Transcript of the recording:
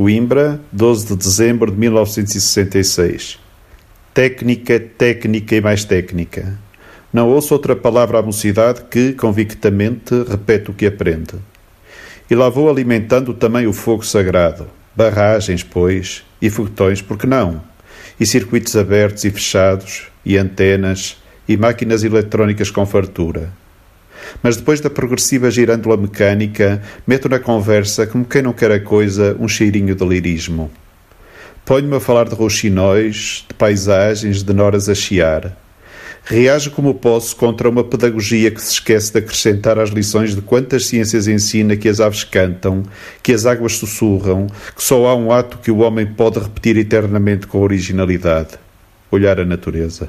Coimbra, 12 de dezembro de 1966. Técnica, técnica e mais técnica. Não ouço outra palavra à mocidade que, convictamente, repete o que aprende. E lá vou alimentando também o fogo sagrado. Barragens, pois, e foguetões, porque não? E circuitos abertos e fechados, e antenas, e máquinas eletrónicas com fartura. Mas depois da progressiva girândola mecânica, meto na conversa, como quem não quer a coisa, um cheirinho de lirismo. Ponho-me a falar de rouxinóis, de paisagens, de noras a chiar. Reajo como posso contra uma pedagogia que se esquece de acrescentar às lições de quantas ciências ensina que as aves cantam, que as águas sussurram, que só há um ato que o homem pode repetir eternamente com originalidade: olhar a natureza.